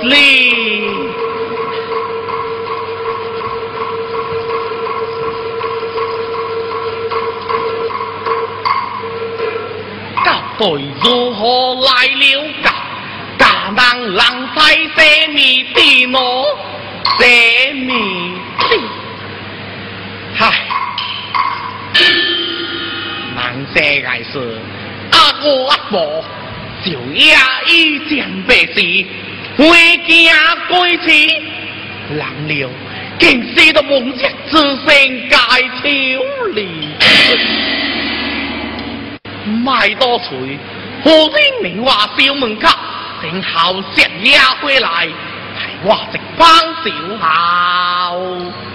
传不离。对如何来了家？家当浪在什么地呢？什么地？嗨，难说还是阿哥阿婆就也已将白事回家归去，人了竟是到梦想之身该抽离。卖多嘴，何天明话小门口，等后石也回来，提我一番小孝。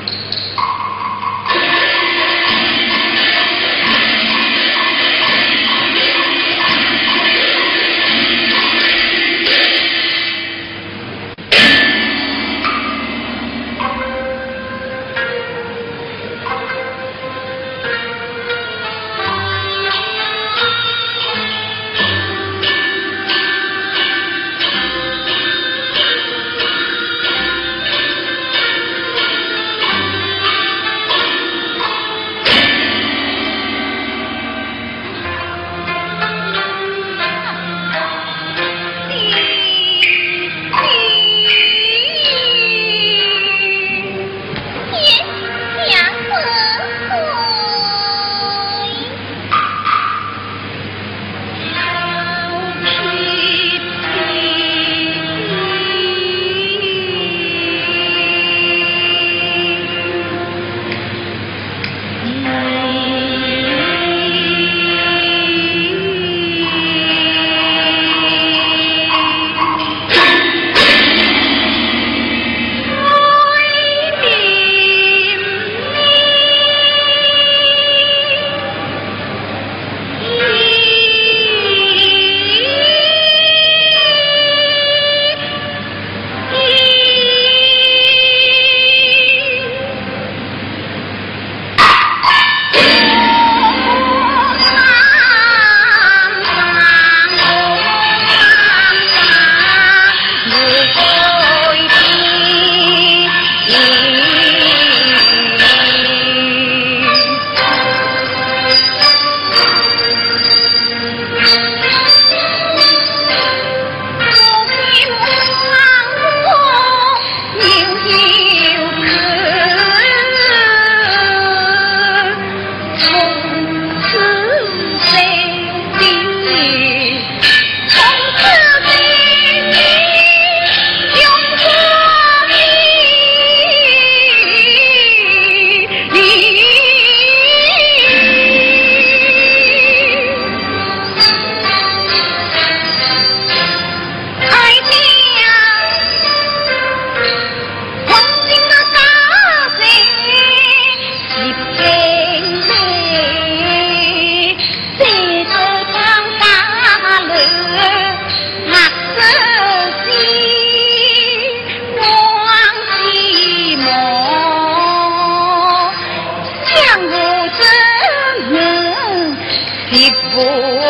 你不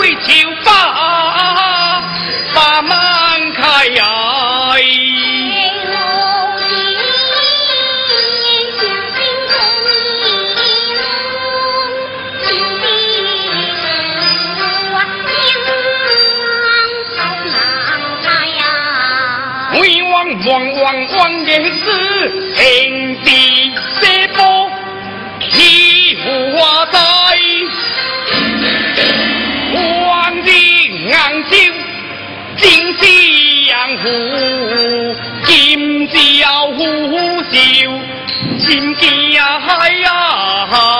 为求把把门开呀！地，天。金江湖，金朝虎啸，心惊海呀！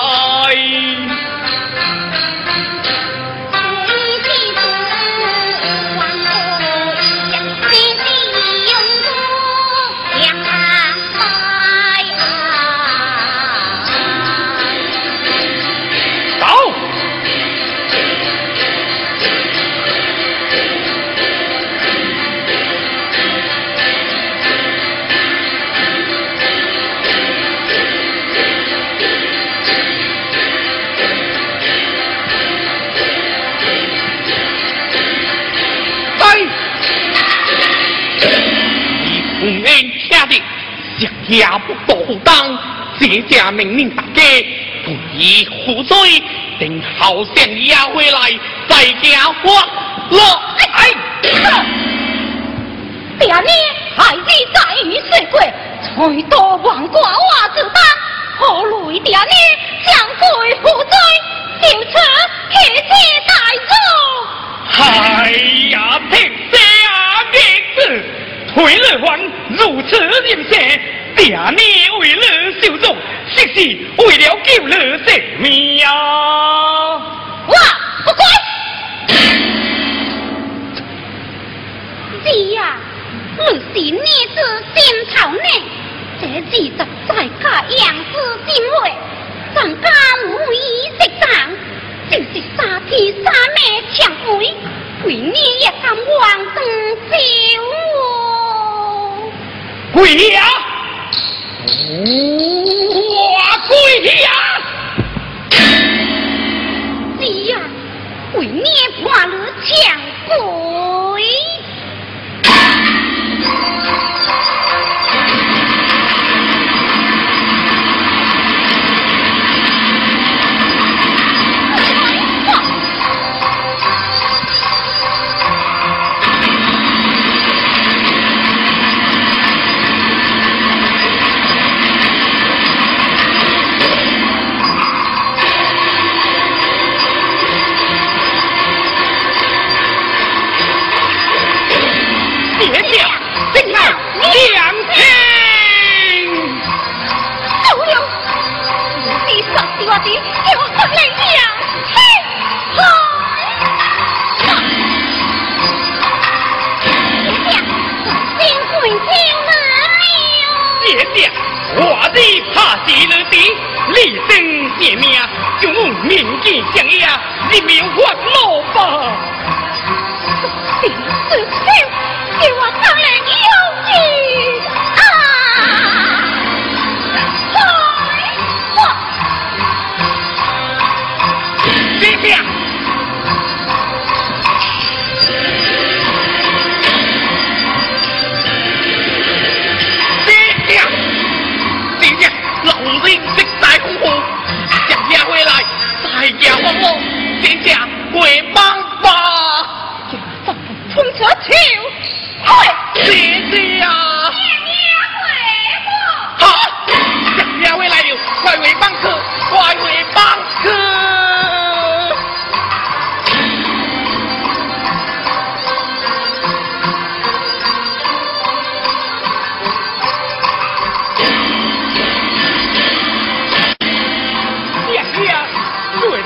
也不多当，这家命令大家不宜负罪，等好相押回来再讲话。落哎，爹娘孩子在于水鬼，才多王寡娃子当，何累爹娘将罪负罪，就此一切带走。哎呀，天下名子，退了还如此人生。爹娘为了受众，实是为了救了性命呀！哇，不乖！儿呀，你是孽子心头呢？这二十在家养子心会，咱家无意识长，就是三天三夜强回，为你也敢往东救我？鬼呀！我跪呀！是呀，为你怕了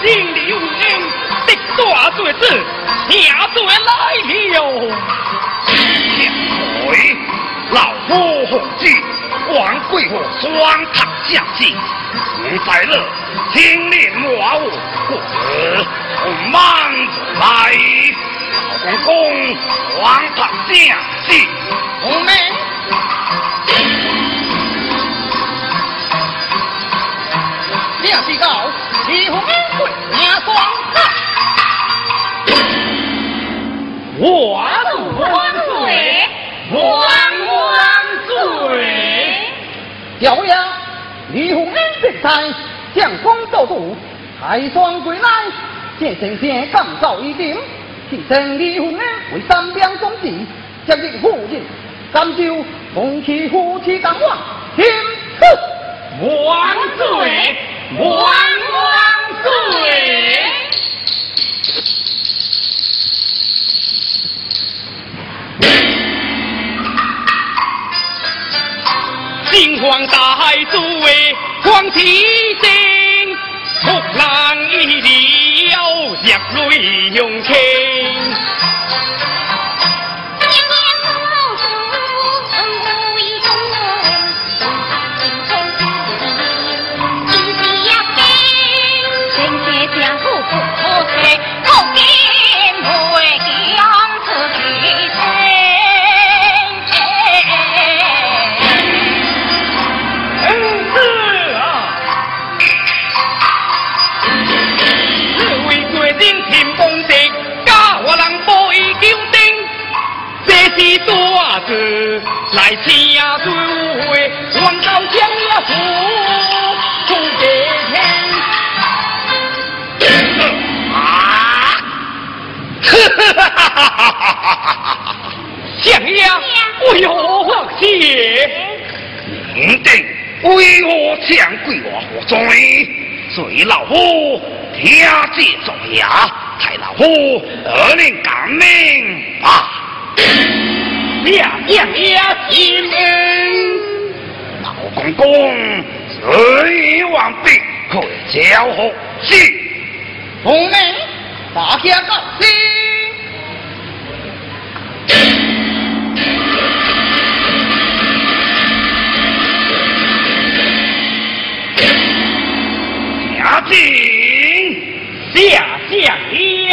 金流恩，的大罪子，下罪来了。魁，老夫何惧？王贵我双塔将进，吴在乐，青年我我不辞，从来。老公公，塔将进，红妹。你也知道，红。我的光嘴光光嘴小李正将功海双归来见神仙降噪一定提升李鸿恩为三标总指将你父亲赣州红旗夫妻当晚听子万岁，万万岁！金皇大海诸位，黄旗星，突然一了，热泪涌情。听旨作牙，太老夫儿令感命啊！下将呀，亲恩，老公公，随王必可交好信。红妹，大家高兴。下进，下象棋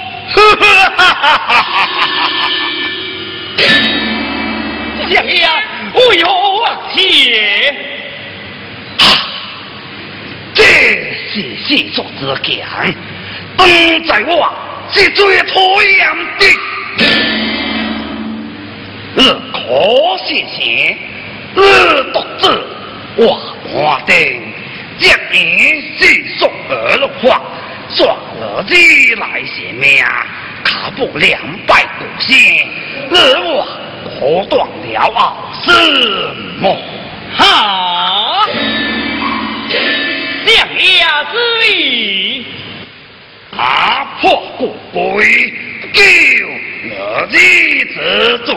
相爷，为何切？这是细作之强，当在我是最讨厌的。二可谢谢，二独子我。我等接连细说而话，抓了鸡来。写命他不两败古信任我活断了啊什么好降压之力打破骨灰救我弟子罪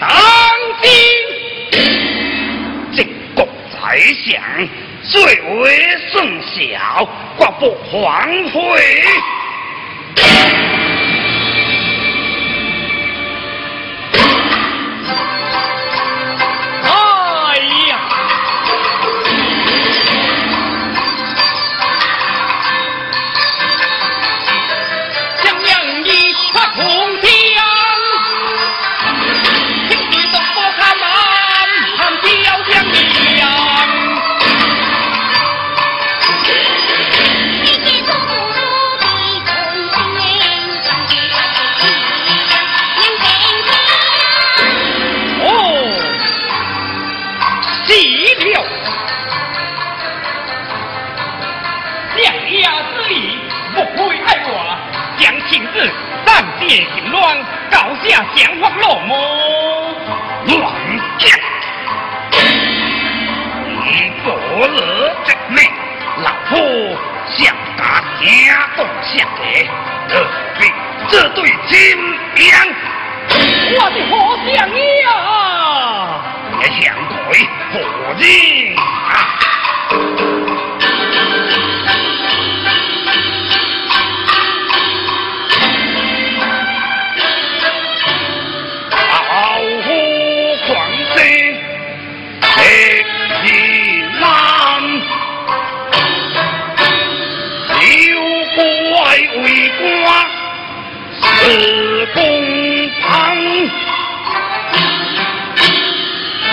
当今进贡宰相最为甚小，日宫旁，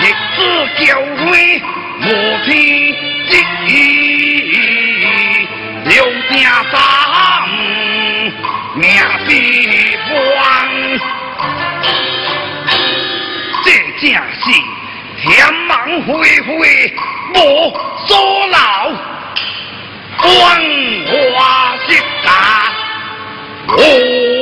一子叫辉，母子结义，流经，命四方。这正是天网恢恢，无所劳，光华色家。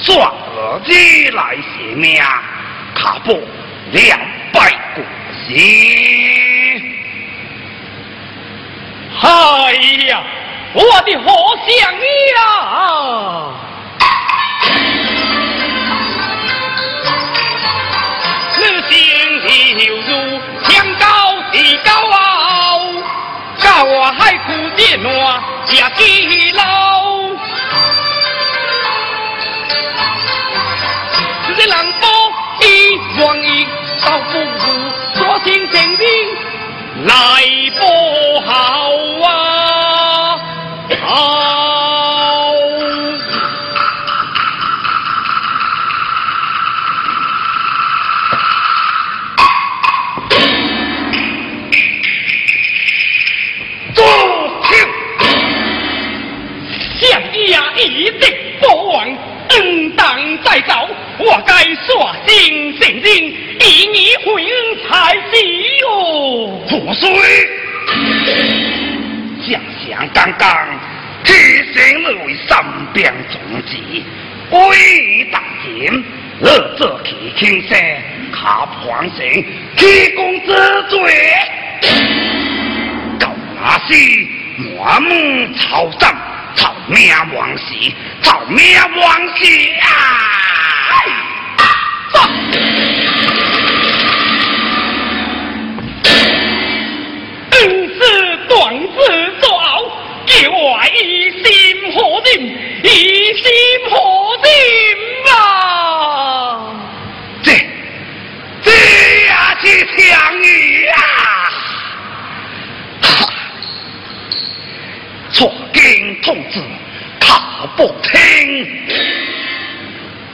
作日来写命，卡布两败俱伤。嗨呀，我的好想你啊！你的跳如天高地高啊！高我海枯叶落，也记牢。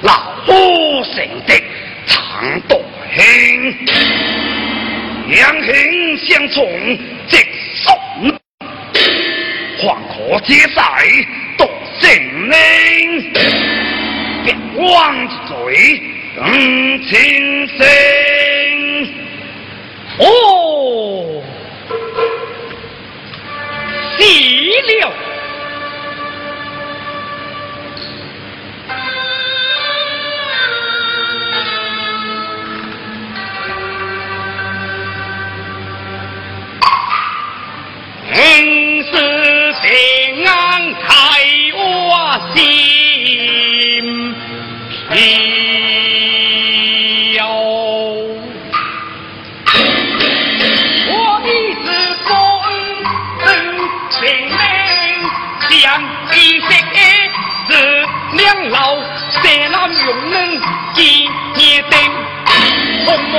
老夫成的长杜兴两兄相从即送。黄河之水独性命别忘记谁更清醒哦死了。开我心飘。我的子孙生性命像一些子两老色郎永远记念的鸿蒙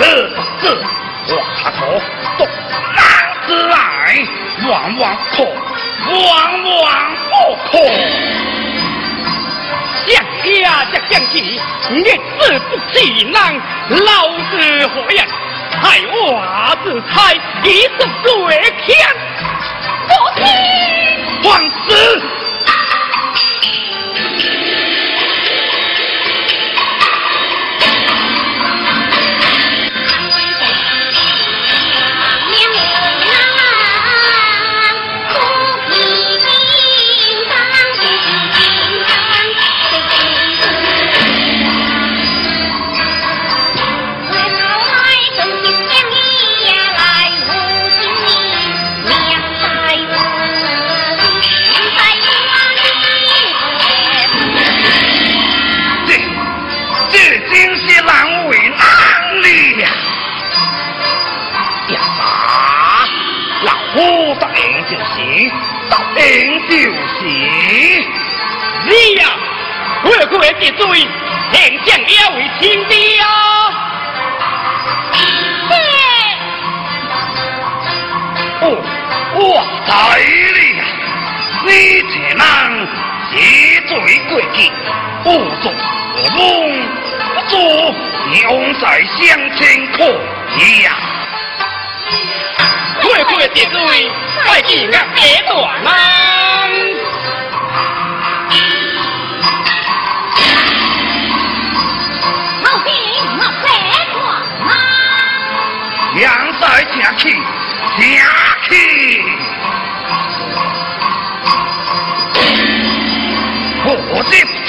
四字，话头动大字来，往往空，往往不空。将家这将弟，日子不济人，老子何样？菜娃子菜，一直不天，不听，放肆。哎呀你这人一罪过去不做活路不做永在相亲口呀样快的点快点别躲了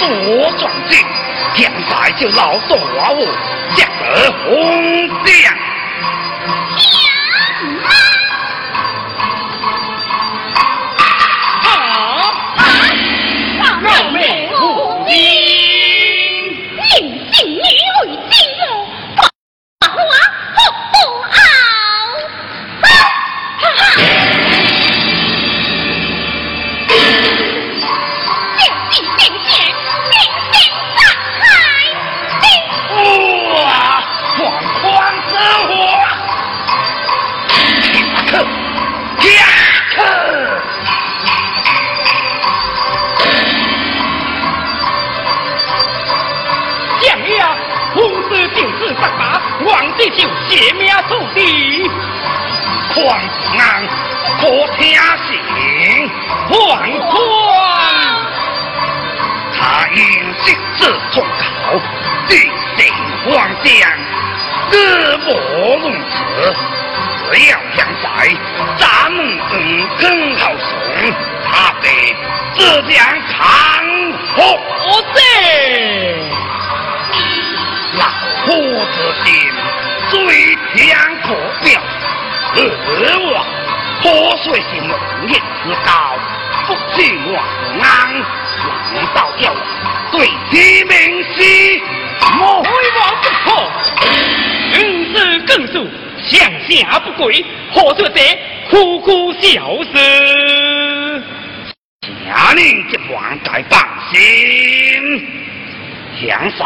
左转进天才就老动滑舞降得红将自将长虎在，老夫子心最强可表，而我破碎心梦也知道，不计王安，难道要对其明晰？莫非王不可，人事更肃，向下不跪，何得这苦苦小生？令一王大放心，强帅，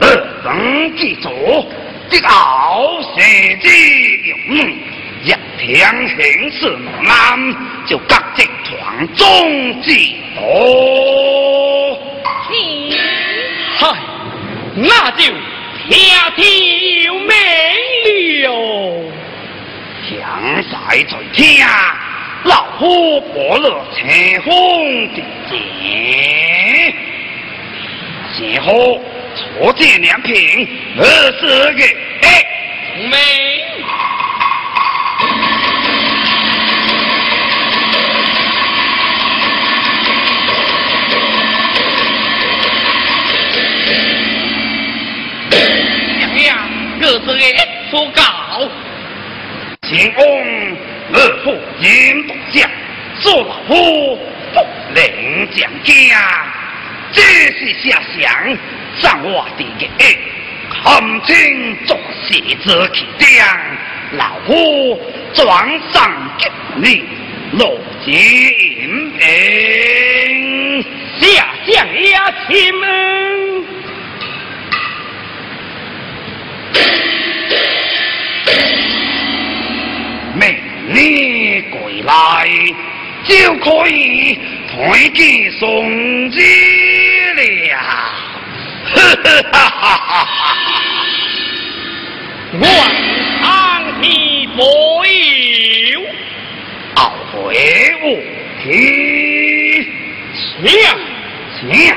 二等祭祖，这敖之勇，一天行事猛，就各着传宗祭祖。嗨，那就听天由命了。强帅在听。老夫伯乐乘风点睛，先后错见两品二十个，哎，红梅，两样二十个，哎，错请，晴。二父严独将，做老夫不能将家，这是下想上我的个，看清作写之起将，老夫转上给你落金平，下将呀，亲们。命你归来，就可以团结宋子了。哈哈哈哈哈！万安天保佑，后会无期。请请。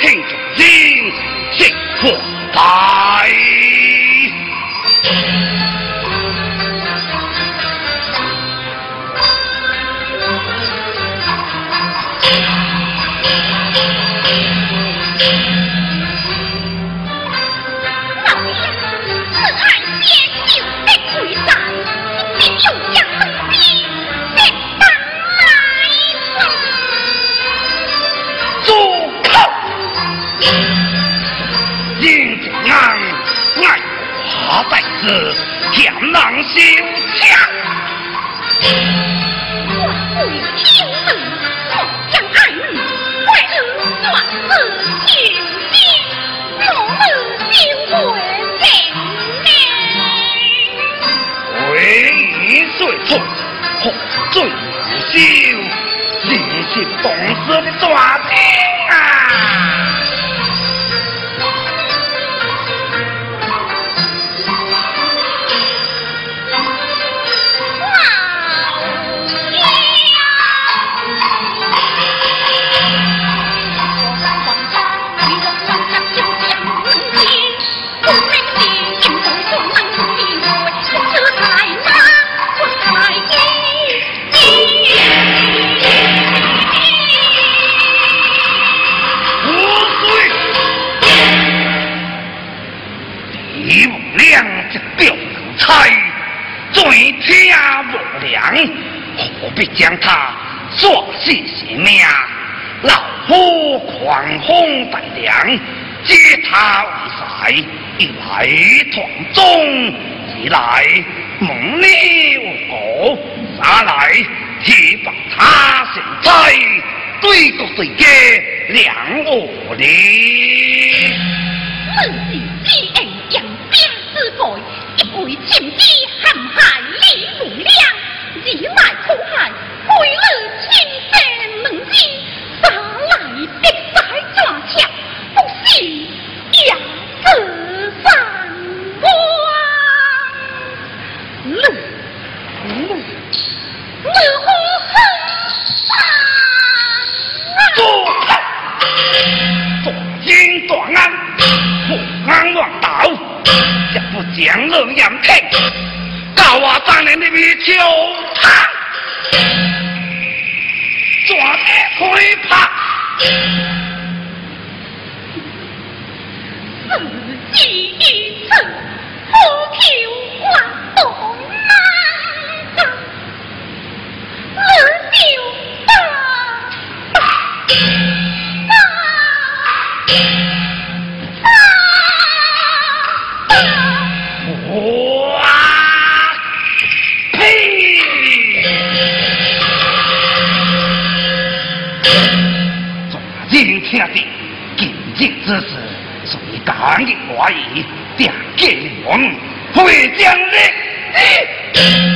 听从音声破法险难休枪。我为天子，我将爱女，为儿断子求亲，我儿就为人为你岁错，何罪难休？人心动事的大大凉，借他为帅，一来团中，二来蒙你无果，三来提拔他成才，对国对家两恶理。本是知恩将兵之辈，一为情机陷害李无良。以外苦害，为了亲生门子，杀来的在抓抢，抓的亏怕，自己一次不求还东南山，二舅大大大。听的今日之事，所以敢言寡语，定见我们会将你。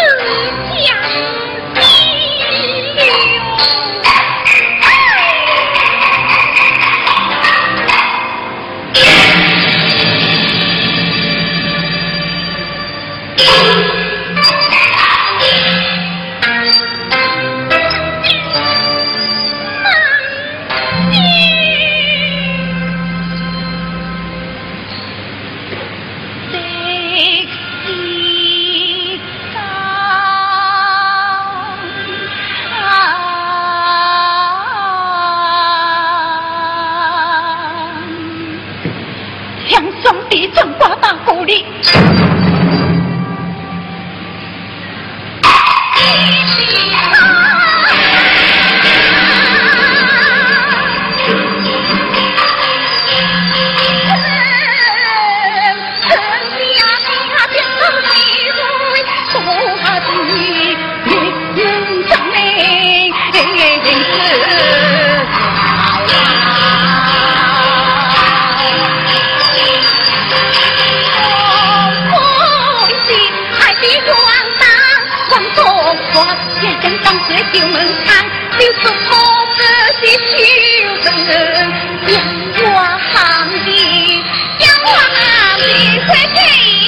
pretty!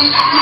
It's